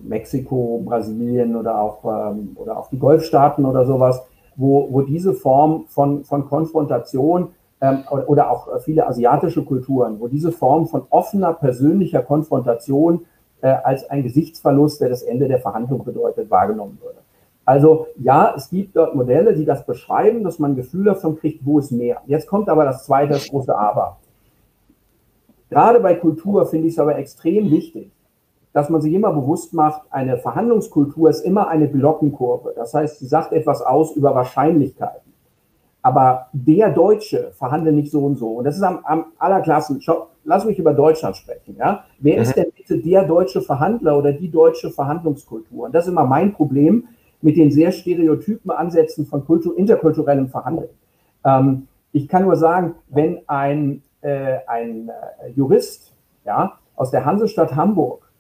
Mexiko, Brasilien oder auch, ähm, oder auch die Golfstaaten oder sowas, wo, wo diese Form von, von Konfrontation ähm, oder auch viele asiatische Kulturen, wo diese Form von offener persönlicher Konfrontation äh, als ein Gesichtsverlust, der das Ende der Verhandlung bedeutet, wahrgenommen würde. Also ja, es gibt dort Modelle, die das beschreiben, dass man Gefühl davon kriegt, wo ist mehr. Jetzt kommt aber das zweite das große Aber. Gerade bei Kultur finde ich es aber extrem wichtig, dass man sich immer bewusst macht, eine Verhandlungskultur ist immer eine Glockenkurve. Das heißt, sie sagt etwas aus über Wahrscheinlichkeiten. Aber der Deutsche verhandelt nicht so und so. Und das ist am, am allerklassen. Schau, lass mich über Deutschland sprechen. Ja? Wer mhm. ist denn bitte der deutsche Verhandler oder die deutsche Verhandlungskultur? Und das ist immer mein Problem, mit den sehr stereotypen Ansätzen von Kultur, interkulturellem Verhandeln. Ähm, ich kann nur sagen, wenn ein, äh, ein äh, Jurist ja, aus der Hansestadt Hamburg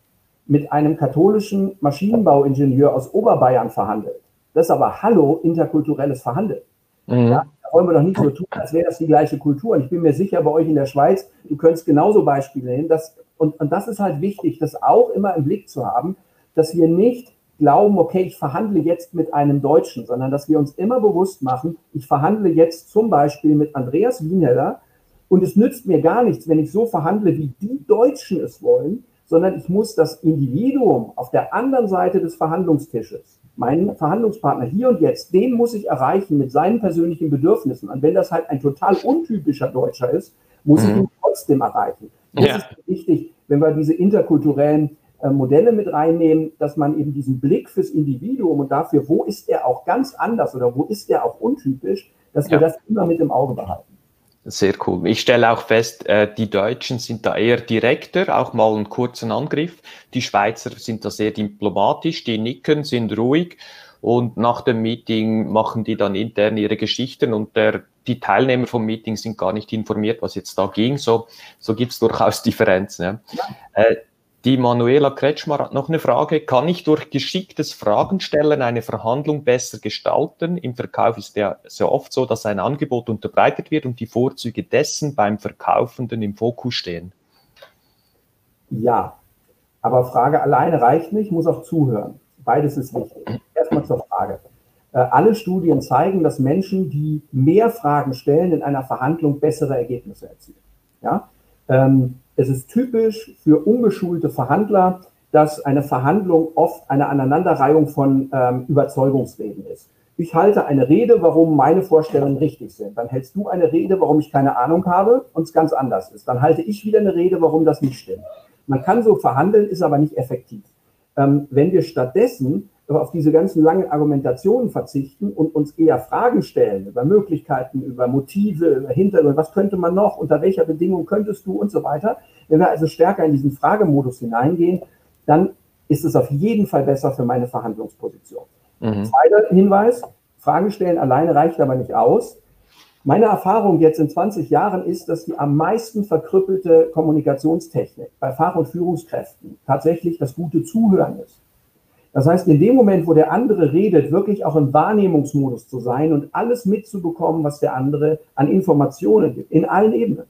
mit einem katholischen Maschinenbauingenieur aus Oberbayern verhandelt, das ist aber Hallo interkulturelles Verhandeln. Mhm. Ja, da wollen wir doch nicht so tun, als wäre das die gleiche Kultur. Und ich bin mir sicher, bei euch in der Schweiz, du könntest genauso Beispiele nehmen. Dass, und, und das ist halt wichtig, das auch immer im Blick zu haben, dass wir nicht glauben, okay, ich verhandle jetzt mit einem Deutschen, sondern dass wir uns immer bewusst machen, ich verhandle jetzt zum Beispiel mit Andreas Wieneller und es nützt mir gar nichts, wenn ich so verhandle, wie die Deutschen es wollen, sondern ich muss das Individuum auf der anderen Seite des Verhandlungstisches, meinen Verhandlungspartner hier und jetzt, den muss ich erreichen mit seinen persönlichen Bedürfnissen. Und wenn das halt ein total untypischer Deutscher ist, muss mhm. ich ihn trotzdem erreichen. Das ja. ist wichtig, wenn wir diese interkulturellen äh, Modelle mit reinnehmen, dass man eben diesen Blick fürs Individuum und dafür, wo ist er auch ganz anders oder wo ist er auch untypisch, dass wir ja. das immer mit im Auge behalten. Sehr cool. Ich stelle auch fest, äh, die Deutschen sind da eher direkter, auch mal einen kurzen Angriff. Die Schweizer sind da sehr diplomatisch, die nicken, sind ruhig und nach dem Meeting machen die dann intern ihre Geschichten und der, die Teilnehmer vom Meeting sind gar nicht informiert, was jetzt da ging. So, so gibt es durchaus Differenzen. Ja. ja. Äh, die Manuela Kretschmer hat noch eine Frage. Kann ich durch geschicktes Fragenstellen eine Verhandlung besser gestalten? Im Verkauf ist ja sehr oft so, dass ein Angebot unterbreitet wird und die Vorzüge dessen beim Verkaufenden im Fokus stehen. Ja, aber Frage alleine reicht nicht, muss auch zuhören. Beides ist wichtig. Erstmal zur Frage. Äh, alle Studien zeigen, dass Menschen, die mehr Fragen stellen, in einer Verhandlung bessere Ergebnisse erzielen. Ja? Es ist typisch für ungeschulte Verhandler, dass eine Verhandlung oft eine Aneinanderreihung von ähm, Überzeugungsreden ist. Ich halte eine Rede, warum meine Vorstellungen richtig sind. Dann hältst du eine Rede, warum ich keine Ahnung habe und es ganz anders ist. Dann halte ich wieder eine Rede, warum das nicht stimmt. Man kann so verhandeln, ist aber nicht effektiv. Ähm, wenn wir stattdessen auf diese ganzen langen Argumentationen verzichten und uns eher Fragen stellen über Möglichkeiten, über Motive, über Hintergründe, was könnte man noch, unter welcher Bedingung könntest du und so weiter. Wenn wir also stärker in diesen Fragemodus hineingehen, dann ist es auf jeden Fall besser für meine Verhandlungsposition. Mhm. Zweiter Hinweis, Fragen stellen alleine reicht aber nicht aus. Meine Erfahrung jetzt in 20 Jahren ist, dass die am meisten verkrüppelte Kommunikationstechnik bei Fach- und Führungskräften tatsächlich das gute Zuhören ist. Das heißt, in dem Moment, wo der andere redet, wirklich auch im Wahrnehmungsmodus zu sein und alles mitzubekommen, was der andere an Informationen gibt, in allen Ebenen.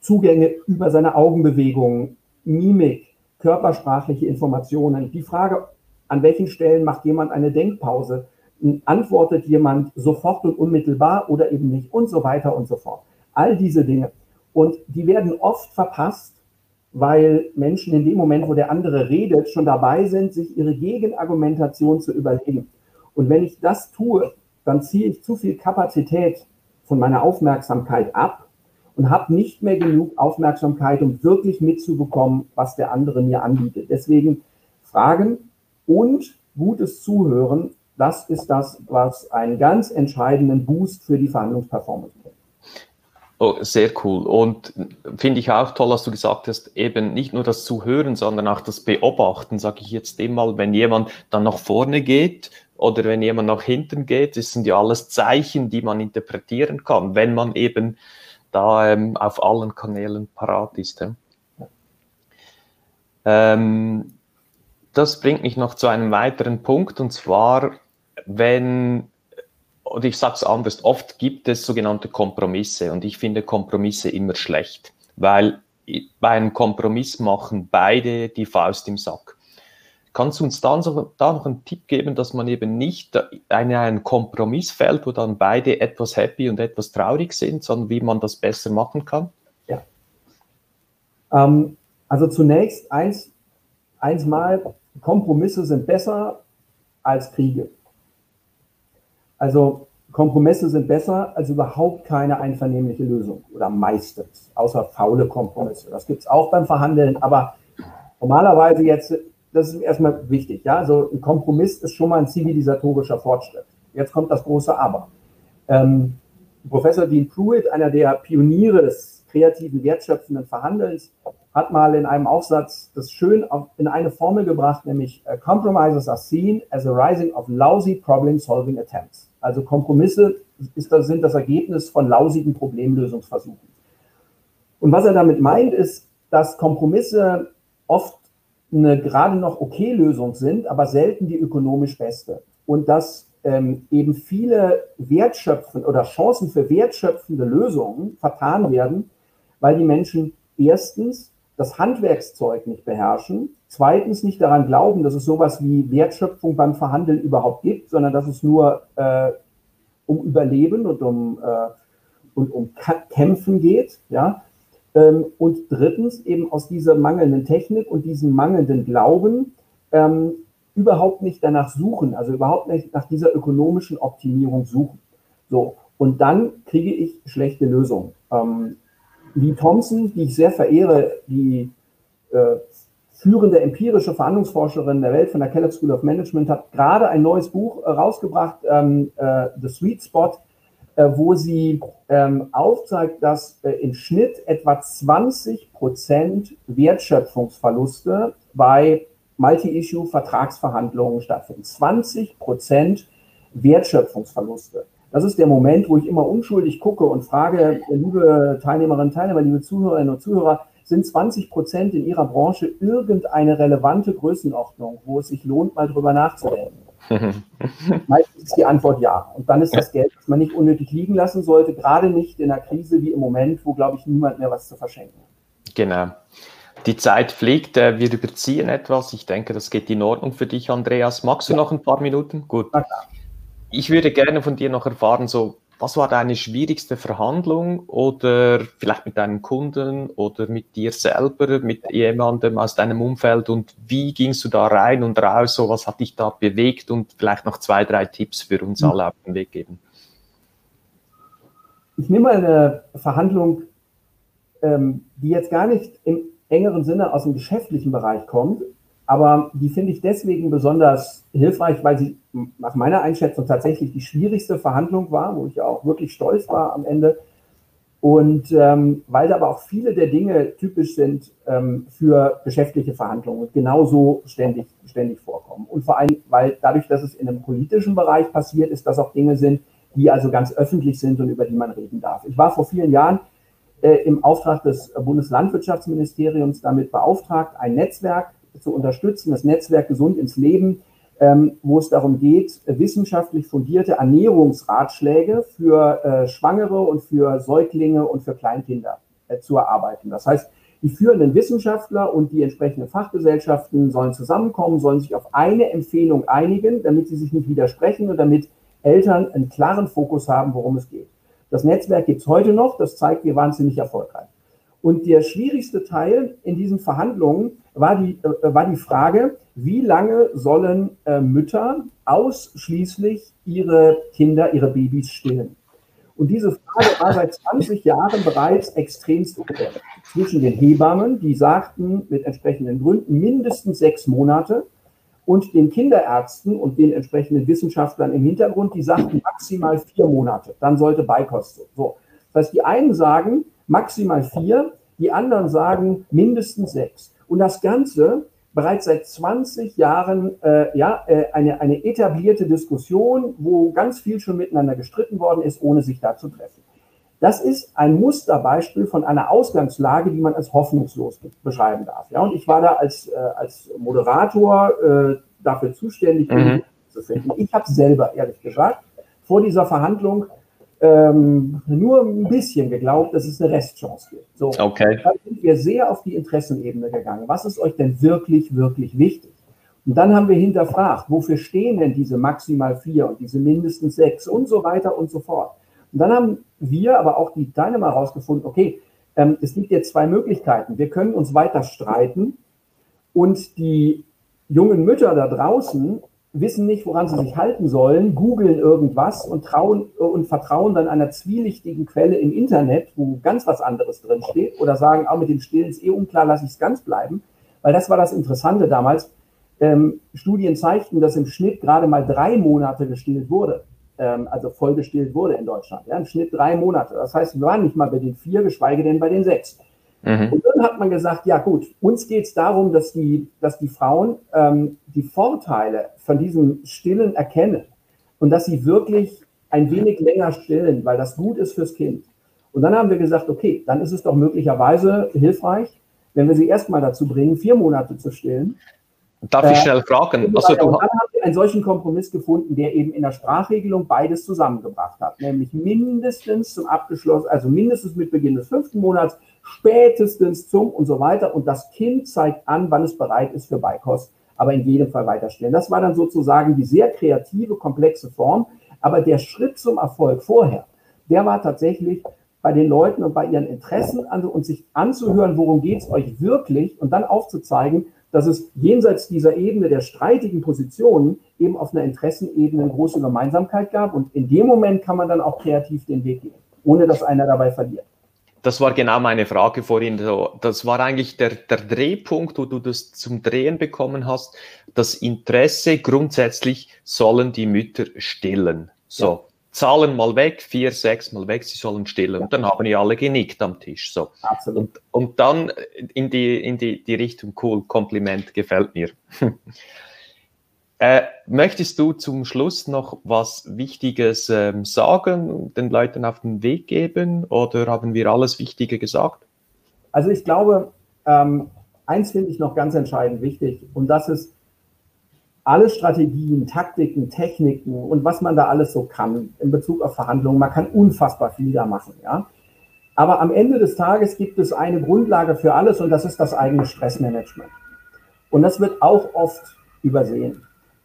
Zugänge über seine Augenbewegungen, Mimik, körpersprachliche Informationen. Die Frage, an welchen Stellen macht jemand eine Denkpause, antwortet jemand sofort und unmittelbar oder eben nicht und so weiter und so fort. All diese Dinge. Und die werden oft verpasst, weil Menschen in dem Moment, wo der andere redet, schon dabei sind, sich ihre Gegenargumentation zu überlegen. Und wenn ich das tue, dann ziehe ich zu viel Kapazität von meiner Aufmerksamkeit ab und habe nicht mehr genug Aufmerksamkeit, um wirklich mitzubekommen, was der andere mir anbietet. Deswegen Fragen und gutes Zuhören, das ist das, was einen ganz entscheidenden Boost für die Verhandlungsperformance bringt. Oh, sehr cool. Und finde ich auch toll, dass du gesagt hast, eben nicht nur das Zuhören, sondern auch das Beobachten, sage ich jetzt immer, wenn jemand dann nach vorne geht oder wenn jemand nach hinten geht, das sind ja alles Zeichen, die man interpretieren kann, wenn man eben da ähm, auf allen Kanälen parat ist. Ja. Ähm, das bringt mich noch zu einem weiteren Punkt, und zwar, wenn, und ich sage es anders, oft gibt es sogenannte Kompromisse und ich finde Kompromisse immer schlecht, weil bei einem Kompromiss machen beide die Faust im Sack. Kannst du uns dann so, da noch einen Tipp geben, dass man eben nicht in einen Kompromiss fällt, wo dann beide etwas happy und etwas traurig sind, sondern wie man das besser machen kann? Ja. Ähm, also zunächst eins, eins mal, Kompromisse sind besser als Kriege. Also Kompromisse sind besser als überhaupt keine einvernehmliche Lösung oder meistens, außer faule Kompromisse. Das gibt es auch beim Verhandeln, aber normalerweise jetzt das ist erstmal wichtig. Ja? Also ein Kompromiss ist schon mal ein zivilisatorischer Fortschritt. Jetzt kommt das große Aber. Ähm, Professor Dean Pruitt, einer der Pioniere des kreativen, wertschöpfenden Verhandelns, hat mal in einem Aufsatz das schön in eine Formel gebracht, nämlich uh, Compromises are seen as a rising of lousy problem-solving attempts. Also Kompromisse das, sind das Ergebnis von lausigen Problemlösungsversuchen. Und was er damit meint, ist, dass Kompromisse oft eine gerade noch okay Lösung sind, aber selten die ökonomisch beste. Und dass ähm, eben viele wertschöpfende oder Chancen für wertschöpfende Lösungen vertan werden, weil die Menschen erstens das Handwerkszeug nicht beherrschen, zweitens nicht daran glauben, dass es sowas wie Wertschöpfung beim Verhandeln überhaupt gibt, sondern dass es nur äh, um Überleben und um, äh, und um Kämpfen geht, ja, ähm, und drittens eben aus dieser mangelnden Technik und diesem mangelnden Glauben ähm, überhaupt nicht danach suchen, also überhaupt nicht nach dieser ökonomischen Optimierung suchen. So, und dann kriege ich schlechte Lösungen. Ähm, Lee Thompson, die ich sehr verehre, die äh, führende empirische Verhandlungsforscherin der Welt von der Kellogg School of Management, hat gerade ein neues Buch äh, rausgebracht, ähm, äh, The Sweet Spot, äh, wo sie ähm, aufzeigt, dass äh, im Schnitt etwa 20 Prozent Wertschöpfungsverluste bei Multi-Issue-Vertragsverhandlungen stattfinden. 20 Prozent Wertschöpfungsverluste. Das ist der Moment, wo ich immer unschuldig gucke und frage, liebe Teilnehmerinnen und Teilnehmer, liebe Zuhörerinnen und Zuhörer, sind 20 Prozent in Ihrer Branche irgendeine relevante Größenordnung, wo es sich lohnt, mal drüber nachzudenken? [LAUGHS] Meistens ist die Antwort ja. Und dann ist das Geld, das man nicht unnötig liegen lassen sollte, gerade nicht in einer Krise wie im Moment, wo, glaube ich, niemand mehr was zu verschenken hat. Genau. Die Zeit fliegt, äh, wir überziehen etwas. Ich denke, das geht in Ordnung für dich, Andreas. Magst du ja. noch ein paar Minuten? Gut. Ich würde gerne von dir noch erfahren, so was war deine schwierigste Verhandlung oder vielleicht mit deinem Kunden oder mit dir selber, mit jemandem aus deinem Umfeld und wie gingst du da rein und raus? So, was hat dich da bewegt und vielleicht noch zwei, drei Tipps für uns alle auf den Weg geben? Ich nehme eine Verhandlung, ähm, die jetzt gar nicht im engeren Sinne aus dem geschäftlichen Bereich kommt, aber die finde ich deswegen besonders hilfreich, weil sie nach meiner Einschätzung tatsächlich die schwierigste Verhandlung war, wo ich ja auch wirklich stolz war am Ende. Und ähm, weil aber auch viele der Dinge typisch sind ähm, für geschäftliche Verhandlungen und genauso ständig, ständig vorkommen. Und vor allem, weil dadurch, dass es in einem politischen Bereich passiert ist, dass auch Dinge sind, die also ganz öffentlich sind und über die man reden darf. Ich war vor vielen Jahren äh, im Auftrag des Bundeslandwirtschaftsministeriums damit beauftragt, ein Netzwerk zu unterstützen, das Netzwerk Gesund ins Leben, ähm, wo es darum geht, wissenschaftlich fundierte Ernährungsratschläge für äh, Schwangere und für Säuglinge und für Kleinkinder äh, zu erarbeiten. Das heißt, die führenden Wissenschaftler und die entsprechenden Fachgesellschaften sollen zusammenkommen, sollen sich auf eine Empfehlung einigen, damit sie sich nicht widersprechen und damit Eltern einen klaren Fokus haben, worum es geht. Das Netzwerk gibt es heute noch, das zeigt, wir waren ziemlich erfolgreich. Und der schwierigste Teil in diesen Verhandlungen war die, äh, war die Frage, wie lange sollen äh, Mütter ausschließlich ihre Kinder, ihre Babys stillen? Und diese Frage war seit 20 Jahren bereits extremst zwischen den Hebammen, die sagten mit entsprechenden Gründen mindestens sechs Monate, und den Kinderärzten und den entsprechenden Wissenschaftlern im Hintergrund, die sagten maximal vier Monate, dann sollte Beikost so. Das heißt, die einen sagen maximal vier, die anderen sagen mindestens sechs. Und das Ganze bereits seit 20 Jahren äh, ja, äh, eine, eine etablierte Diskussion, wo ganz viel schon miteinander gestritten worden ist, ohne sich da zu treffen. Das ist ein Musterbeispiel von einer Ausgangslage, die man als hoffnungslos beschreiben darf. Ja, und ich war da als, äh, als Moderator äh, dafür zuständig, mhm. zu finden. Ich habe selber, ehrlich gesagt, vor dieser Verhandlung ähm, nur ein bisschen geglaubt, dass es eine Restchance gibt. So, okay. Dann sind wir sehr auf die Interessenebene gegangen. Was ist euch denn wirklich, wirklich wichtig? Und dann haben wir hinterfragt, wofür stehen denn diese maximal vier und diese mindestens sechs und so weiter und so fort. Und dann haben wir, aber auch die Teilnehmer herausgefunden, okay, ähm, es gibt jetzt zwei Möglichkeiten. Wir können uns weiter streiten und die jungen Mütter da draußen wissen nicht, woran sie sich halten sollen, googeln irgendwas und, trauen, und vertrauen dann einer zwielichtigen Quelle im Internet, wo ganz was anderes drin steht, oder sagen, auch mit dem Stillen ist eh unklar, lasse ich es ganz bleiben. Weil das war das Interessante damals. Ähm, Studien zeigten, dass im Schnitt gerade mal drei Monate gestillt wurde, ähm, also voll gestillt wurde in Deutschland. Ja, Im Schnitt drei Monate. Das heißt, wir waren nicht mal bei den vier, geschweige denn bei den sechs. Mhm. Und dann hat man gesagt, ja gut, uns geht es darum, dass die, dass die Frauen ähm, die Vorteile von diesem Stillen erkennen und dass sie wirklich ein wenig länger stillen, weil das gut ist fürs Kind. Und dann haben wir gesagt, okay, dann ist es doch möglicherweise hilfreich, wenn wir sie erstmal dazu bringen, vier Monate zu stillen. Darf ich äh, schnell fragen? Also, und dann haben wir einen solchen Kompromiss gefunden, der eben in der Sprachregelung beides zusammengebracht hat, nämlich mindestens zum abgeschlossen, also mindestens mit Beginn des fünften Monats spätestens zum und so weiter. Und das Kind zeigt an, wann es bereit ist für Beikost, aber in jedem Fall weiterstellen. Das war dann sozusagen die sehr kreative, komplexe Form. Aber der Schritt zum Erfolg vorher, der war tatsächlich bei den Leuten und bei ihren Interessen an, und sich anzuhören, worum geht es euch wirklich und dann aufzuzeigen, dass es jenseits dieser Ebene der streitigen Positionen eben auf einer Interessenebene eine große Gemeinsamkeit gab. Und in dem Moment kann man dann auch kreativ den Weg gehen, ohne dass einer dabei verliert. Das war genau meine Frage vorhin. Das war eigentlich der, der Drehpunkt, wo du das zum Drehen bekommen hast. Das Interesse grundsätzlich sollen die Mütter stillen. So, ja. Zahlen mal weg, vier, sechs mal weg, sie sollen stillen. Ja. Und dann haben die alle genickt am Tisch. So. Absolut. Und, und dann in die, in die, die Richtung, cool, Kompliment, gefällt mir. [LAUGHS] Äh, möchtest du zum Schluss noch was Wichtiges ähm, sagen, den Leuten auf den Weg geben oder haben wir alles Wichtige gesagt? Also ich glaube, ähm, eins finde ich noch ganz entscheidend wichtig und das ist alle Strategien, Taktiken, Techniken und was man da alles so kann in Bezug auf Verhandlungen. Man kann unfassbar viel da machen, ja. Aber am Ende des Tages gibt es eine Grundlage für alles und das ist das eigene Stressmanagement. Und das wird auch oft übersehen.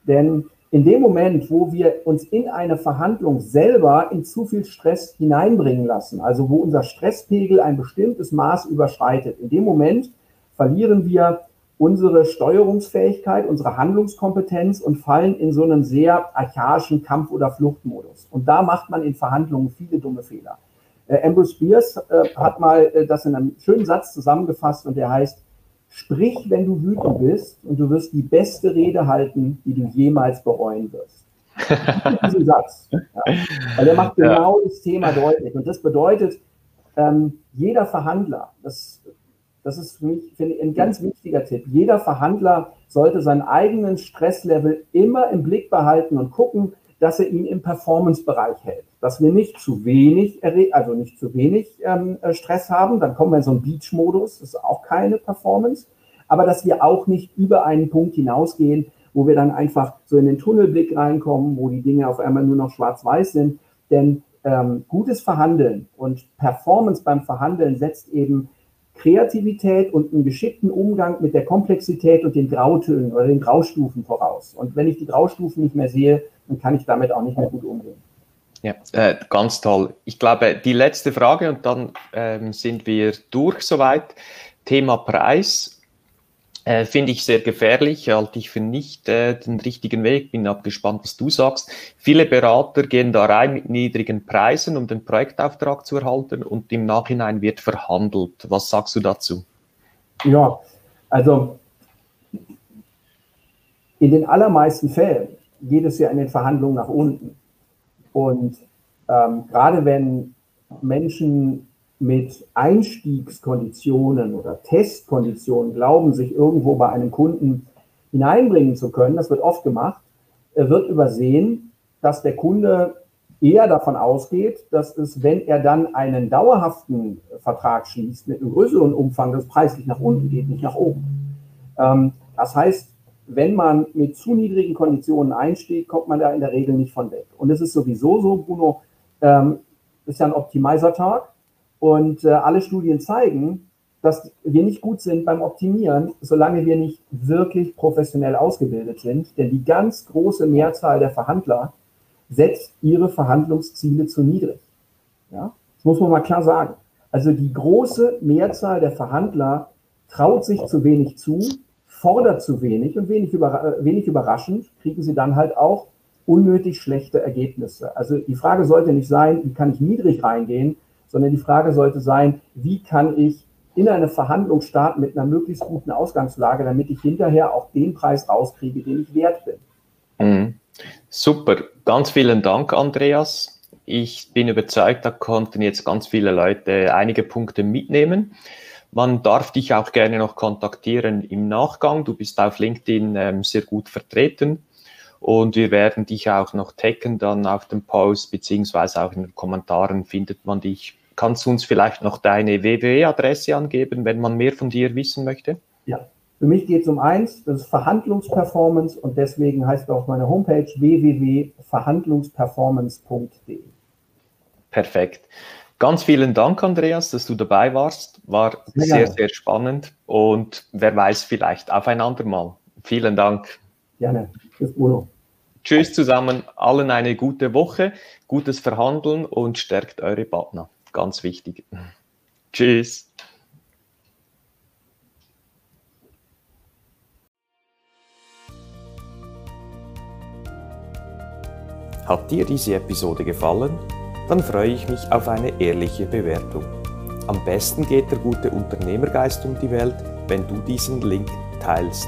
Denn in dem Moment, wo wir uns in eine Verhandlung selber in zu viel Stress hineinbringen lassen, also wo unser Stresspegel ein bestimmtes Maß überschreitet, in dem Moment verlieren wir unsere Steuerungsfähigkeit, unsere Handlungskompetenz und fallen in so einen sehr archaischen Kampf- oder Fluchtmodus. Und da macht man in Verhandlungen viele dumme Fehler. Äh, Ambrose Spears äh, hat mal äh, das in einem schönen Satz zusammengefasst und der heißt, Sprich, wenn du wütend bist und du wirst die beste Rede halten, die du jemals bereuen wirst. [LAUGHS] diesen Satz. Ja. Weil der macht genau ja. das Thema deutlich. Und das bedeutet, ähm, jeder Verhandler, das, das ist für mich ich, ein ganz wichtiger Tipp, jeder Verhandler sollte seinen eigenen Stresslevel immer im Blick behalten und gucken, dass er ihn im Performance-Bereich hält. Dass wir nicht zu wenig, also nicht zu wenig ähm, äh, Stress haben, dann kommen wir in so einen Beach-Modus, das ist auch keine Performance, aber dass wir auch nicht über einen Punkt hinausgehen, wo wir dann einfach so in den Tunnelblick reinkommen, wo die Dinge auf einmal nur noch schwarz-weiß sind. Denn ähm, gutes Verhandeln und Performance beim Verhandeln setzt eben Kreativität und einen geschickten Umgang mit der Komplexität und den Grautönen oder den Graustufen voraus. Und wenn ich die Graustufen nicht mehr sehe, dann kann ich damit auch nicht mehr gut umgehen. Ja, äh, ganz toll. Ich glaube, die letzte Frage und dann ähm, sind wir durch soweit. Thema Preis. Äh, Finde ich sehr gefährlich, halte ich für nicht äh, den richtigen Weg. Bin abgespannt, was du sagst. Viele Berater gehen da rein mit niedrigen Preisen, um den Projektauftrag zu erhalten und im Nachhinein wird verhandelt. Was sagst du dazu? Ja, also in den allermeisten Fällen geht es ja in den Verhandlungen nach unten. Und ähm, gerade wenn Menschen mit Einstiegskonditionen oder Testkonditionen glauben, sich irgendwo bei einem Kunden hineinbringen zu können, das wird oft gemacht, wird übersehen, dass der Kunde eher davon ausgeht, dass es, wenn er dann einen dauerhaften Vertrag schließt mit einem größeren Umfang, das preislich nach unten geht, nicht nach oben. Ähm, das heißt, wenn man mit zu niedrigen Konditionen einsteigt, kommt man da in der Regel nicht von weg. Und es ist sowieso so, Bruno, ähm, ist ja ein Optimizer-Tag und äh, alle Studien zeigen, dass wir nicht gut sind beim Optimieren, solange wir nicht wirklich professionell ausgebildet sind. Denn die ganz große Mehrzahl der Verhandler setzt ihre Verhandlungsziele zu niedrig. Ja? Das muss man mal klar sagen. Also die große Mehrzahl der Verhandler traut sich zu wenig zu, fordert zu wenig und wenig, über, äh, wenig überraschend kriegen sie dann halt auch unnötig schlechte Ergebnisse. Also die Frage sollte nicht sein, wie kann ich niedrig reingehen, sondern die Frage sollte sein, wie kann ich in eine Verhandlung starten mit einer möglichst guten Ausgangslage, damit ich hinterher auch den Preis rauskriege, den ich wert bin. Mhm. Super, ganz vielen Dank, Andreas. Ich bin überzeugt, da konnten jetzt ganz viele Leute einige Punkte mitnehmen. Man darf dich auch gerne noch kontaktieren im Nachgang. Du bist auf LinkedIn ähm, sehr gut vertreten. Und wir werden dich auch noch taggen dann auf dem Post, beziehungsweise auch in den Kommentaren findet man dich. Kannst du uns vielleicht noch deine WWE-Adresse angeben, wenn man mehr von dir wissen möchte? Ja, für mich geht es um eins, das ist Verhandlungsperformance und deswegen heißt auch meine Homepage www.verhandlungsperformance.de. Perfekt. Ganz vielen Dank, Andreas, dass du dabei warst. War sehr, sehr, sehr spannend und wer weiß, vielleicht aufeinander mal. Vielen Dank. Gerne. Tschüss, Bruno. Tschüss zusammen, allen eine gute Woche, gutes Verhandeln und stärkt eure Partner. Ganz wichtig. [LAUGHS] Tschüss. Hat dir diese Episode gefallen? Dann freue ich mich auf eine ehrliche Bewertung. Am besten geht der gute Unternehmergeist um die Welt, wenn du diesen Link teilst.